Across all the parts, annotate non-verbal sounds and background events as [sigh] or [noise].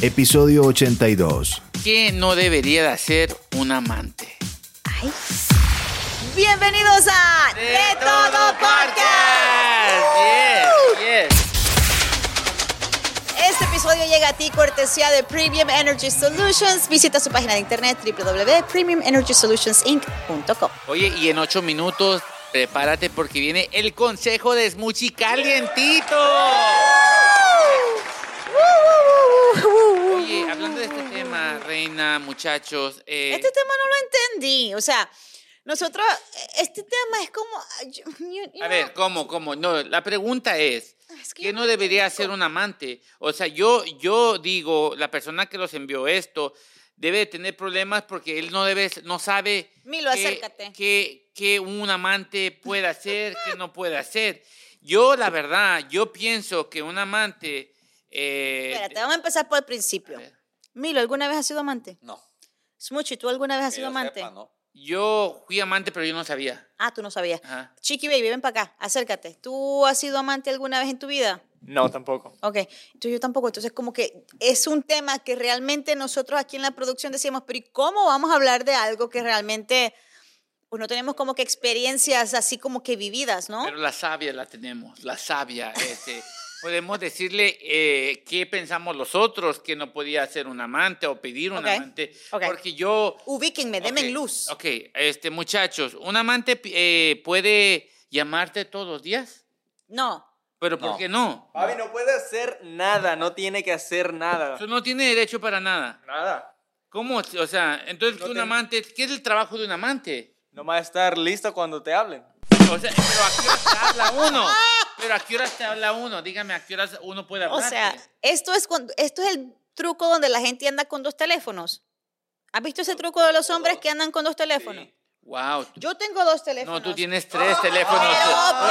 episodio 82. ¿Qué no debería de hacer un amante? Ay. Bienvenidos a De, Todo Podcast. Yes, yes. Este episodio llega a ti cortesía de Premium Energy Solutions. Visita su página de internet www.premiumenergysolutionsinc.com. Oye, y en ocho minutos, prepárate porque viene el consejo de Smuchi calientito. Muchachos. eh, Este tema no lo entendí. O sea, nosotros, este tema es como... yo- you- you A know, ver, ¿cómo, cómo? No, la pregunta es, Es que ¿qué no debería hacer un amante? O sea, yo, yo digo, la persona que los envió esto debe de tener problemas porque él no debe, no sabe Milo, qué- acércate. qué, qué un amante puede hacer, qué no puede [laughs] hacer. Yo, la verdad, yo pienso que un amante... eh, Espérate, vamos a empezar por el principio. Milo, ¿alguna vez has sido amante? No. Smuchi, ¿tú alguna vez has que sido yo amante? sepa, no. yo fui amante, pero yo no sabía. Ah, tú no sabías. Ajá. Chiqui Baby, ven para acá, acércate. ¿Tú has sido amante alguna vez en tu vida? No, tampoco. Ok, entonces yo tampoco. Entonces, como que es un tema que realmente nosotros aquí en la producción decíamos, pero ¿y cómo vamos a hablar de algo que realmente, pues no tenemos como que experiencias así como que vividas, ¿no? Pero la sabia la tenemos, la sabia. Este, podemos decirle eh, qué pensamos los otros, que no podía ser un amante o pedir un Ok, amante. ok. Porque yo... Ubíquenme, denme Ok, luz. Ok, este, muchachos, ¿un amante eh, puede llamarte todos los días? No. ¿Pero por No. qué no? Fabi no puede hacer nada, no tiene que hacer nada. Eso no tiene derecho para nada. Nada. ¿Cómo? O sea, entonces No un te- amante, ¿qué es el trabajo de un amante? Nomás estar lista cuando te hablen. O sea, pero ¿a qué te habla uno? [laughs] Pero ¿a qué horas te habla uno? Dígame, ¿a qué horas uno puede O hablar? sea, esto es, cuando, esto es el truco donde la gente anda con dos teléfonos. ¿Has visto ese truco de los hombres que andan con dos teléfonos? Wow. Yo tengo dos teléfonos. No, tú tienes tres teléfonos. Pero, ¡Wow!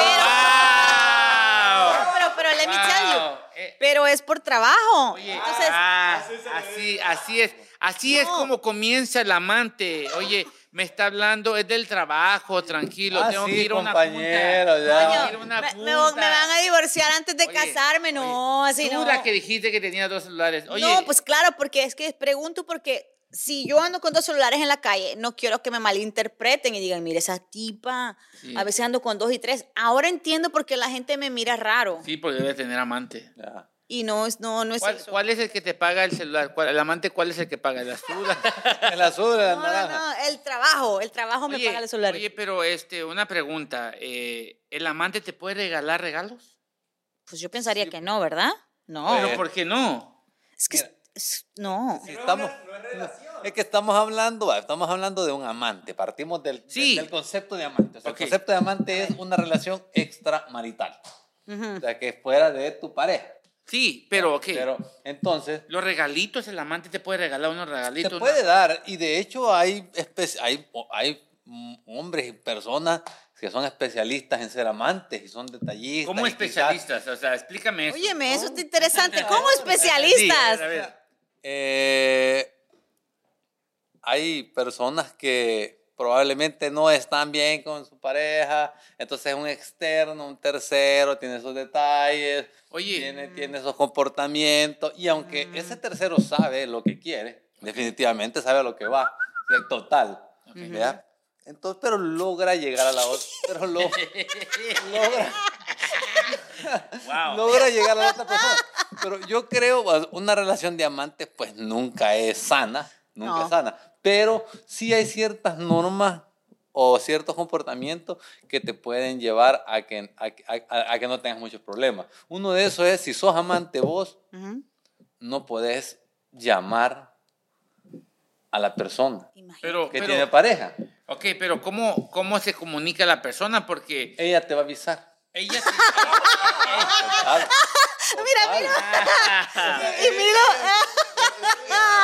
pero, pero, let me tell you. Eh, Pero es por trabajo. Oye, Entonces, ah, así, así es. Así es como comienza el amante. Oye, me está hablando, es del trabajo, tranquilo. Ah, tengo sí, que ir a una compañero, ya. Una me, me- van a divorciar antes de Oye, casarme. No, oye, así tú no. la que dijiste que tenía dos celulares. Oye, No, pues claro, porque es que pregunto porque si yo ando con dos celulares en la calle, no quiero que me malinterpreten y digan, mire, esa tipa, Sí. a veces ando con dos y tres. Ahora entiendo por qué la gente me mira raro. sí, porque debe tener amante. Ya. Y no es, no, no es ¿Cuál, eso. cuál es el que te paga el celular? ¿Cuál- ¿El amante cuál es el que paga? ¿El azul? [laughs] El azul, el No, no, naranja. no, el trabajo, el trabajo me paga el celular. oye, pero este, una pregunta. eh, ¿El amante te puede regalar regalos? Pues yo pensaría que no, ¿verdad? No. ¿Pero por qué no? es que, mira. es- no. Si estamos, es que estamos hablando, va, estamos hablando de un amante. Partimos del, Sí. del concepto de amante. O sea, Ok. El concepto de amante es una relación extramarital. O sea, que es fuera de tu pareja. Sí, pero ok. Pero entonces, Los regalitos, el amante te puede regalar unos regalitos. te una- puede dar, y de hecho hay, hay, hay mm, hombres y personas que son especialistas en ser amantes y son detallistas. ¿Cómo quizás- especialistas? O sea, explícame eso. Óyeme, eso está interesante. [laughs] ¿Cómo Sí, especialistas? a ver, a ver. Eh, hay personas que probablemente no están bien con su pareja, entonces un externo, un tercero, tiene esos detalles, Oye. tiene, tiene esos comportamientos, y aunque ese tercero sabe lo que quiere, definitivamente sabe a lo que va, total, ¿ya? Entonces, pero logra llegar a la otra, pero lo- [laughs] logra, Wow. logra llegar a la otra persona. Pero yo creo, una relación de amantes, pues nunca es sana, nunca No. sana. Pero sí hay ciertas normas o ciertos comportamientos que te pueden llevar a que, a, a- a que no tengas muchos problemas. Uno de esos es, si sos amante vos, no podés llamar a la persona. Pero, que pero- tiene pareja. ok, pero ¿cómo, ¿cómo se comunica la persona? Porque Ella te va a avisar. ella... [laughs] Total. [laughs] Mira, Total. Y miro,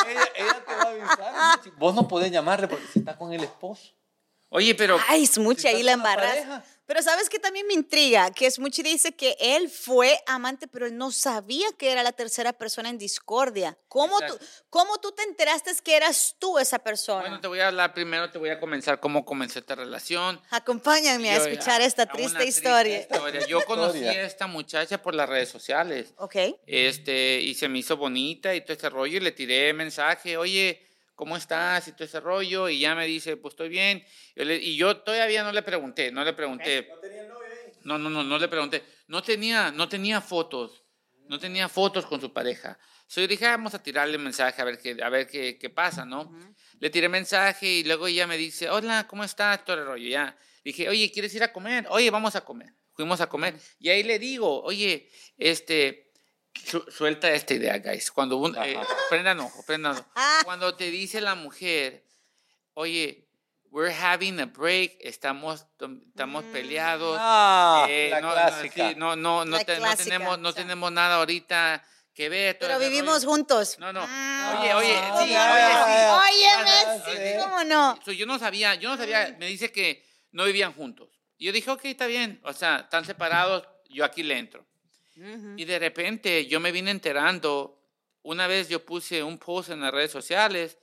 ella, ella te va a avisar. Vos no podés llamarle porque si está con el esposo. Oye, pero... ay, es mucha Si ahí la embarras. Pero sabes que también me intriga, que es mucho dice que él fue amante, pero él no sabía que era la tercera persona en discordia. ¿Cómo tú. ¿Cómo tú te enteraste que eras tú esa persona? Bueno, te voy a hablar primero, te voy a comenzar cómo comenzó esta relación. Acompáñame a Yo- escuchar a- esta a una triste historia. historia. [laughs] Yo conocí Historia. a esta muchacha por las redes sociales. Ok. Este, y se me hizo bonita y todo ese rollo, y le tiré mensaje, oye, ¿cómo estás? Y todo ese rollo, y ya me dice, pues estoy bien. Yo le- y yo todavía no le pregunté, no le pregunté. No, no, no, no le pregunté. No tenía, no tenía fotos, no tenía fotos con su pareja. So, yo dije, "Ah, vamos a tirarle mensaje a ver qué, a ver qué, qué pasa, ¿no? Le tiré mensaje y luego ella me dice, hola, ¿cómo estás? Todo el rollo, ya. Dije, oye, ¿quieres ir a comer? Oye, vamos a comer. Fuimos a comer. Y ahí le digo, oye, este, su- suelta esta idea, guys. Cuando un, eh, prendan ojo, prendan ojo. Ah. Cuando te dice la mujer, oye, we're having a break, estamos, estamos peleados. Ah, eh, la no, no, sí, no, no, no, La te- no tenemos, no o sea. tenemos nada ahorita que ver. Pero vivimos rollo. juntos. No, no. Ah, Oye, oye, ¿cómo sí, oye, sí. Sí, sí. ¿cómo no? So, yo no sabía, yo no sabía, me dice que no vivían juntos. Y yo dije, ok, está bien, o sea, están separados, yo aquí le entro. Y de repente yo me vine enterando, una vez yo puse un post en las redes sociales,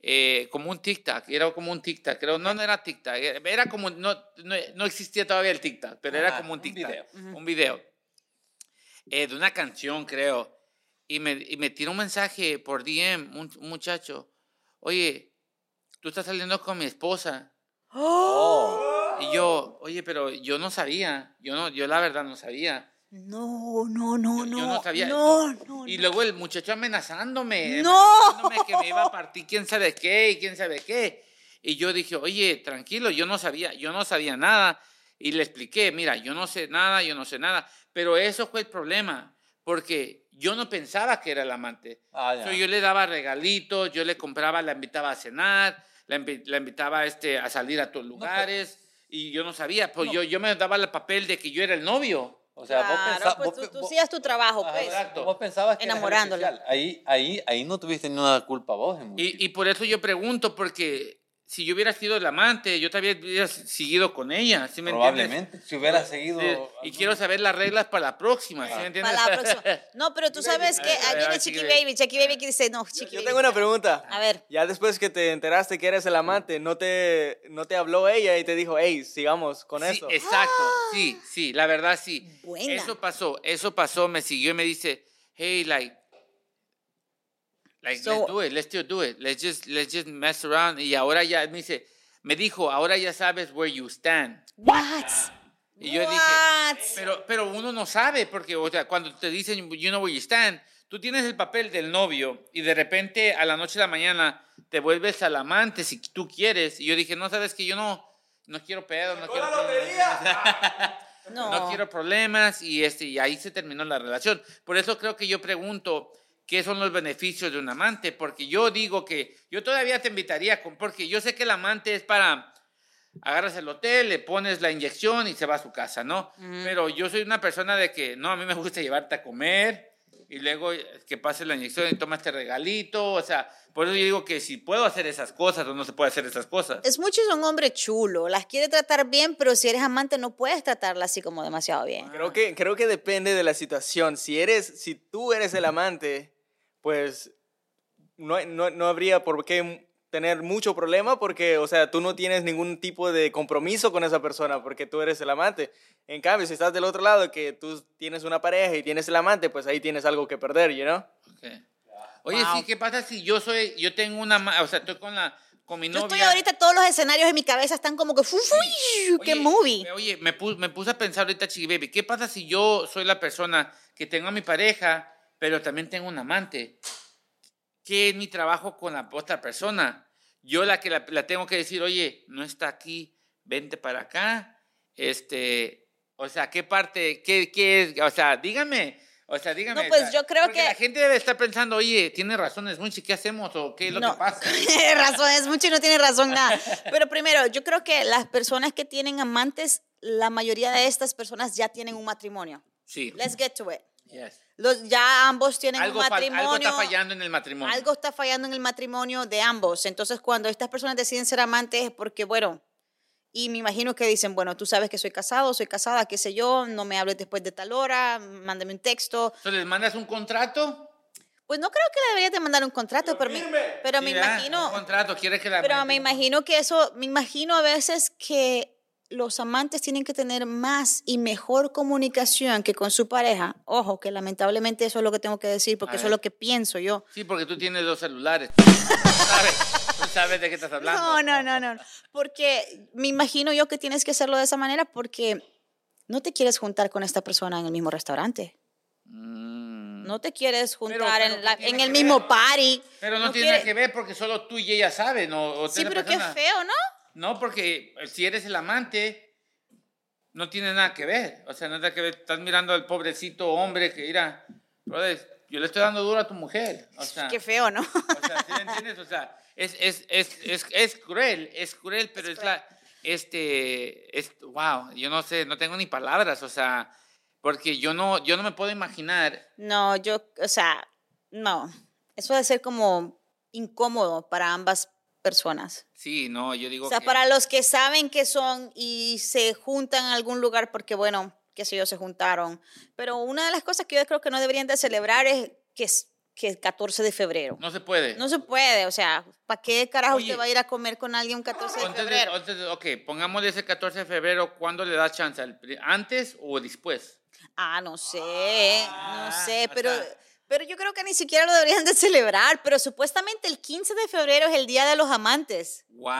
eh, como un TikTok, era como un TikTok, creo, no, no era TikTok, era era como, no, no, no existía todavía el TikTok, pero era Ajá, como un un TikTok, video. un video, eh, de una canción, creo, y me, y me tiró un mensaje por DM, un, un muchacho, oye, tú estás saliendo con mi esposa, Oh. y yo, oye, pero yo no sabía, yo no, yo la verdad no sabía. No, no, no, Yo- no. yo no sabía. No, no, Y no. luego el muchacho amenazándome. ¡No! amenazándome que me iba a partir quién sabe qué y quién sabe qué. Y yo dije, oye, tranquilo, yo no sabía, yo no sabía nada. Y le expliqué, mira, yo no sé nada, yo no sé nada. Pero eso fue el problema, porque yo no pensaba que era el amante. Ah. So, yo le daba regalitos, yo le compraba, la invitaba a cenar, la, invi- la invitaba este, a salir a todos lugares. y yo no sabía, pues yo, yo me daba el papel de que yo era el novio. O sea, vos Claro, pensabas. pues tú, tú hacías tu trabajo, pues. exacto. Vos pensabas que Enamorándola. Ahí, ahí, ahí no tuviste ninguna culpa vos. en Y, y por eso yo pregunto, porque si yo hubiera sido el amante, yo también hubiera seguido con ella, ¿sí me entiendes? Probablemente. Si hubieras seguido. Sí, y quiero saber las reglas para la próxima, ¿sí me entiendes? Para la próxima. No, pero tú [laughs] sabes que A ver, a ahí ver, viene Chiqui Chiqui Baby. Chiqui Baby que dice, no, Chiqui Yo Baby. tengo una pregunta. A ver. Ya después que te enteraste que eres el amante, ¿no te, no te habló ella y te dijo, hey, sigamos con Sí, esto? exacto, sí, sí, la verdad sí. Buena. Eso pasó, eso pasó, me siguió y me dice, hey, like, like, So- let's do it, let's still do it, let's just, let's just mess around. Y ahora ya, me dice, me dijo, ahora ya sabes where you stand. What? Y yo What? dije, pero, pero uno no sabe, porque, o sea, cuando te dicen, you know where you stand, tú tienes el papel del novio y de repente a la noche de la mañana te vuelves al amante si tú quieres. Y yo dije, no, sabes que yo no, no quiero pedo, no quiero problemas. [laughs] No. no quiero problemas y, este, y ahí se terminó la relación. Por eso creo que yo pregunto, ¿qué son los beneficios de un amante? Porque yo digo que yo todavía te invitaría, con, porque yo sé que el amante es para agarras el hotel, le pones la inyección y se va a su casa, ¿no? Pero yo soy una persona de que, no, a mí me gusta llevarte a comer y luego que pase la inyección y toma este regalito, o sea, por eso yo digo que si puedo hacer esas cosas o no se puede hacer esas cosas. Es mucho es un hombre chulo, las quiere tratar bien, pero si eres amante no puedes tratarla así como demasiado bien. Creo que, creo que depende de la situación. Si, eres, si tú eres el amante, pues no, no, no habría por qué tener mucho problema porque, o sea, tú no tienes ningún tipo de compromiso con esa persona porque tú eres el amante. En cambio, si estás del otro lado, que tú tienes una pareja y tienes el amante, pues ahí tienes algo que perder, ¿you know? Ok. Oye, Wow. sí, ¿qué pasa si yo soy, yo tengo una, o sea, estoy con la, con mi Yo novia? estoy ahorita, todos los escenarios en mi cabeza están como que, ¡fu, fu, ¡qué Oye, movie! Oye, me, pu- me puse a pensar ahorita, Chiqui Baby, ¿qué pasa si yo soy la persona que tengo a mi pareja, pero también tengo un amante? ¿Qué es mi trabajo con la otra persona? Yo la que la, la tengo que decir, oye, no está aquí, vente para acá. Este, o sea, ¿qué parte, qué, qué es? O sea, dígame. O sea, dígame. No, pues, yo creo porque que- La gente debe estar pensando, oye, tiene razón, es Munchi, ¿qué hacemos? ¿O qué es lo no, que pasa? tiene [laughs] razón, es mucho y no tiene razón nada. [laughs] Pero primero, yo creo que las personas que tienen amantes, la mayoría de estas personas ya tienen un matrimonio. Sí. Let's get to it. Yes. Los, ya ambos tienen Algo, un matrimonio. algo está fallando en el matrimonio. Algo está fallando en el matrimonio de ambos. Entonces, cuando estas personas deciden ser amantes es porque, bueno, Y me imagino que dicen, bueno, tú sabes que soy casado, soy casada, qué sé yo, no me hables después de tal hora, mándame un texto. Entonces, ¿les mandas un contrato? Pues no creo que le deberías de mandar un contrato, pero, me, pero me Sí, ¿verdad? imagino, Un contrato, ¿quieres que la pero me imagino que eso, me imagino a veces que los amantes tienen que tener más y mejor comunicación que con su pareja. Ojo, que lamentablemente eso es lo que tengo que decir, porque A eso es ver. lo que pienso yo. Sí, porque tú tienes dos celulares. [laughs] Sabes, tú sabes de qué estás hablando. No, no, no, no. Porque me imagino yo que tienes que hacerlo de esa manera porque no te quieres juntar con esta persona en el mismo restaurante. Mm. No te quieres juntar pero en, la- ¿qué en el ver? mismo party. Pero no, tiene quiere- que ver porque solo tú y ella saben. O, o Sí, pero qué persona. feo, ¿no? No, porque si eres el amante, no tiene nada que ver. O sea, no tiene que ver. Estás mirando al pobrecito hombre que irá. Brother, yo le estoy dando duro a tu mujer. O sea, Qué feo, ¿no? o sea, ¿sí entiendes? O sea, es, es, es, es, es cruel, es cruel, pero es, la. Este. Es, wow, yo no sé, no tengo ni palabras. O sea, porque yo no, yo no me puedo imaginar. No, yo, o sea, no. Eso debe ser como incómodo para ambas personas. Sí, no, yo digo. O sea, que- para los que saben que son y se juntan en algún lugar porque, bueno, qué sé yo, se juntaron. Pero una de las cosas que yo creo que no deberían de celebrar es que es que es 14 de febrero. No se puede. No se puede, o sea, ¿para qué carajo Oye. usted va a ir a comer con alguien un 14 de febrero? entonces, ok, pongámosle ese 14 de febrero, ¿cuándo le das chance? ¿El ¿Antes o después? Ah, no sé, no sé, pero, sea- pero yo creo que ni siquiera lo deberían de celebrar, pero supuestamente el 15 de febrero es el Día de los Amantes. ¡Wow!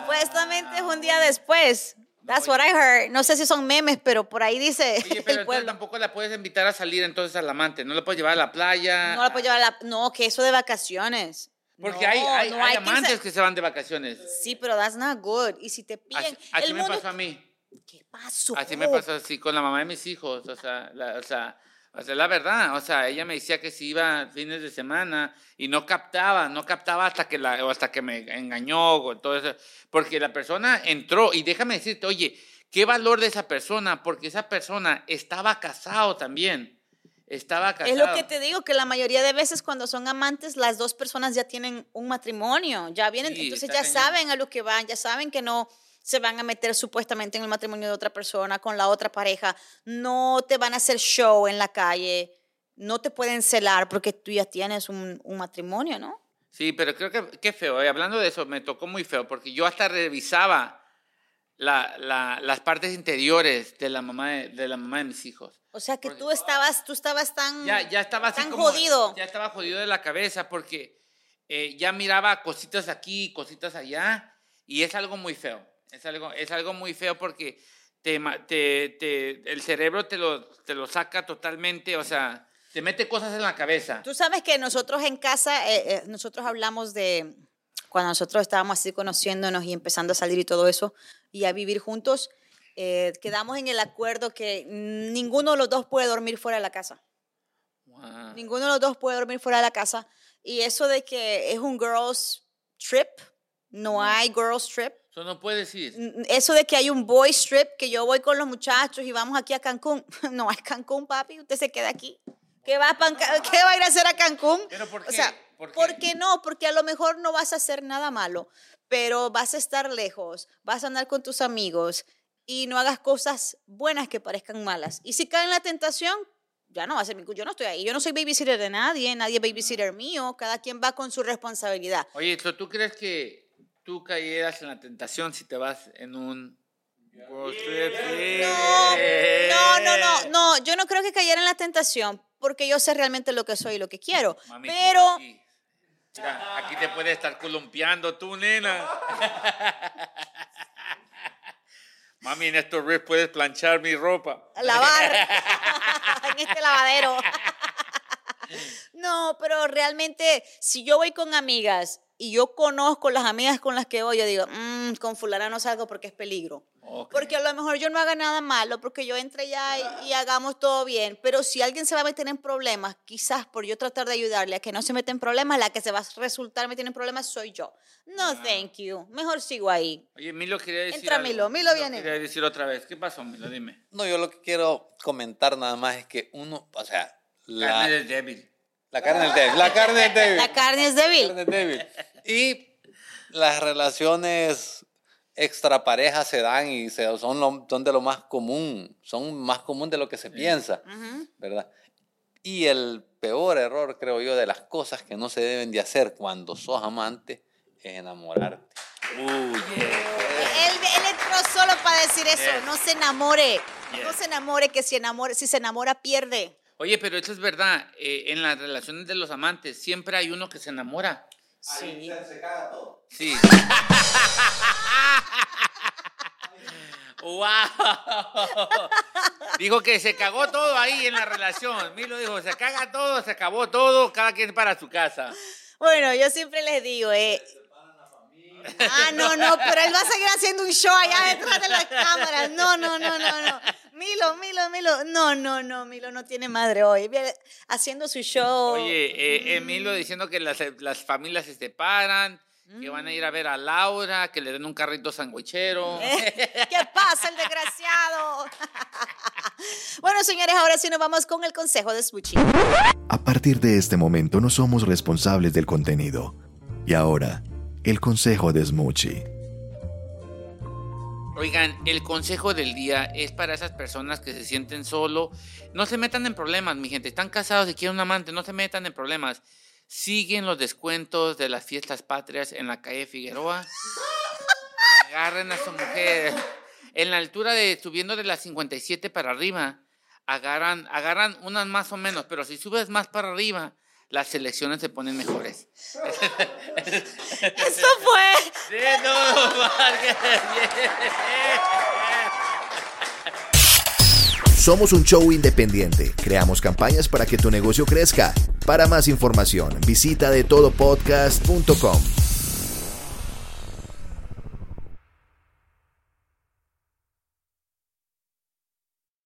Supuestamente es un día después. That's what I heard. No sé si son memes, pero por ahí dice Oye, pero [laughs] el pueblo. tampoco la puedes invitar a salir entonces al amante, no la puedes llevar a la playa. No la puedo llevar a la... No, que eso de vacaciones. Porque No, hay, hay, no hay que amantes ser- que se van de vacaciones. Sí, pero that's not good. Y si te pillan... Así, así el me mundo- pasó a mí. ¿Qué pasó? Así me pasó así con la mamá de mis hijos. O sea, la, o sea, o sea, la verdad. O sea, ella me decía que si iba fines de semana y no captaba, no captaba hasta que, la, hasta que me engañó o todo eso. Porque la persona entró y déjame decirte, oye, ¿qué valor de esa persona? Porque esa persona estaba casado también. Estaba casado. Es lo que te digo, que la mayoría de veces cuando son amantes, las dos personas ya tienen un matrimonio, ya vienen, Sí, entonces ya saben a lo que van, ya saben que no se van a meter supuestamente en el matrimonio de otra persona, con la otra pareja, no te van a hacer show en la calle, no te pueden celar porque tú ya tienes un, un matrimonio, ¿no? Sí, pero creo que qué feo. eh, Hablando de eso, me tocó muy feo porque yo hasta revisaba la, la- las partes interiores de la mamá de, de la mamá de mis hijos. O sea que Porque- tú estabas, tú estabas tan, Ya, ya estaba tan como- jodido. Ya estaba jodido de la cabeza porque eh, ya miraba cositas aquí, cositas allá y es algo muy feo. Es algo, es algo muy feo porque te, ma- te, te- el cerebro te lo, te lo saca totalmente, o sea, te mete cosas en la cabeza. Tú sabes que nosotros en casa, eh, eh, nosotros hablamos de cuando nosotros estábamos así conociéndonos y empezando a salir y todo eso, y a vivir juntos, eh, quedamos en el acuerdo que ninguno de los dos puede dormir fuera de la casa. Wow. Ninguno de los dos puede dormir fuera de la casa. Y eso de que es un girls trip, no hay girls trip. Eso no puedes ir. Eso de que hay un boys trip, que yo voy con los muchachos y vamos aquí a Cancún. [laughs] No hay Cancún, papi, usted se queda aquí. ¿Qué va, a ¿Qué va a ir a hacer a Cancún? ¿Pero por O qué? sea, ¿Por qué? ¿por qué no? Porque a lo mejor no vas a hacer nada malo, pero vas a estar lejos, vas a andar con tus amigos y no hagas cosas buenas que parezcan malas. Y si cae en la tentación, ya no va a ser mi cu- Yo no estoy ahí. Yo no soy babysitter de nadie, nadie es babysitter mío. Cada quien va con su responsabilidad. Oye, ¿so ¿tú crees que tú cayeras en la tentación si te vas en un trip? No, no, no, no, no. Yo no creo que cayera en la tentación porque yo sé realmente lo que soy y lo que quiero. Mami, pero Aquí, mira, aquí te puedes estar columpiando tú, nena. [laughs] Mami, en estos riffs puedes planchar mi ropa. lavar [laughs] en este lavadero. [laughs] no, pero realmente, si yo voy con amigas y yo conozco las amigas con las que voy, yo digo, "Mm, con fulana no salgo porque es peligro. Ok. Porque a lo mejor yo no haga nada malo, porque yo entre ya y, y hagamos todo bien. Pero si alguien se va a meter en problemas, quizás por yo tratar de ayudarle a que no se meta en problemas, la que se va a resultar metiendo en problemas soy yo. No, thank you. Mejor sigo ahí. Oye, Milo quería decir Entra, algo. Milo, Milo viene. quería decir otra vez. ¿Qué pasó, Milo? Dime. No, yo lo que quiero comentar nada más es que uno, o sea, la, débil. La carne es débil. La carne es débil. La carne es débil. carne es débil. Y las relaciones extra parejas se dan y se, son, lo- son de lo más común, son más común de lo que se piensa, ¿verdad? Y el peor error, creo yo, de las cosas que no se deben de hacer cuando sos amante es enamorarte. Uy, yeah. Él, él entró solo para decir eso, Yes. no se enamore. No Yes. se enamore, que si, enamore, si se enamora pierde. Oye, pero eso es verdad. eh, en las relaciones de los amantes siempre hay uno que se enamora. Sí. caga todo. Sí. [laughs] ¡Wow! Dijo que se cagó todo ahí en la relación. Milo dijo, se caga todo, se acabó todo, cada quien para su casa. Bueno, yo siempre les digo, eh. Ah, no, no, pero él va a seguir haciendo un show allá detrás de las cámaras. No, no, no, no, no. Milo, Milo, Milo. No, no, no, Milo no tiene madre hoy. Haciendo su show. Oye, eh, Emilio diciendo que las, las familias se separan, que van a ir a ver a Laura, que le den un carrito sandwichero. [laughs] ¿Qué pasa, el desgraciado? [laughs] bueno, señores, ahora sí nos vamos con el consejo de Smoochie. A partir de este momento no somos responsables del contenido. Y ahora, el consejo de Smoochie. Oigan, el consejo del día es para esas personas que se sienten solo. No se metan en problemas, mi gente. Están casados y quieren un amante, no se metan en problemas. Siguen los descuentos de las fiestas patrias en la calle Figueroa. Agarren a su mujer. En la altura de, subiendo de las 57 para arriba, agarran, agarran unas más o menos, pero si subes más para arriba, las selecciones se ponen mejores. [laughs] Eso fue. Todo, Márquez. Somos un show independiente. Creamos campañas para que tu negocio crezca. Para más información, visita de todopodcast.com.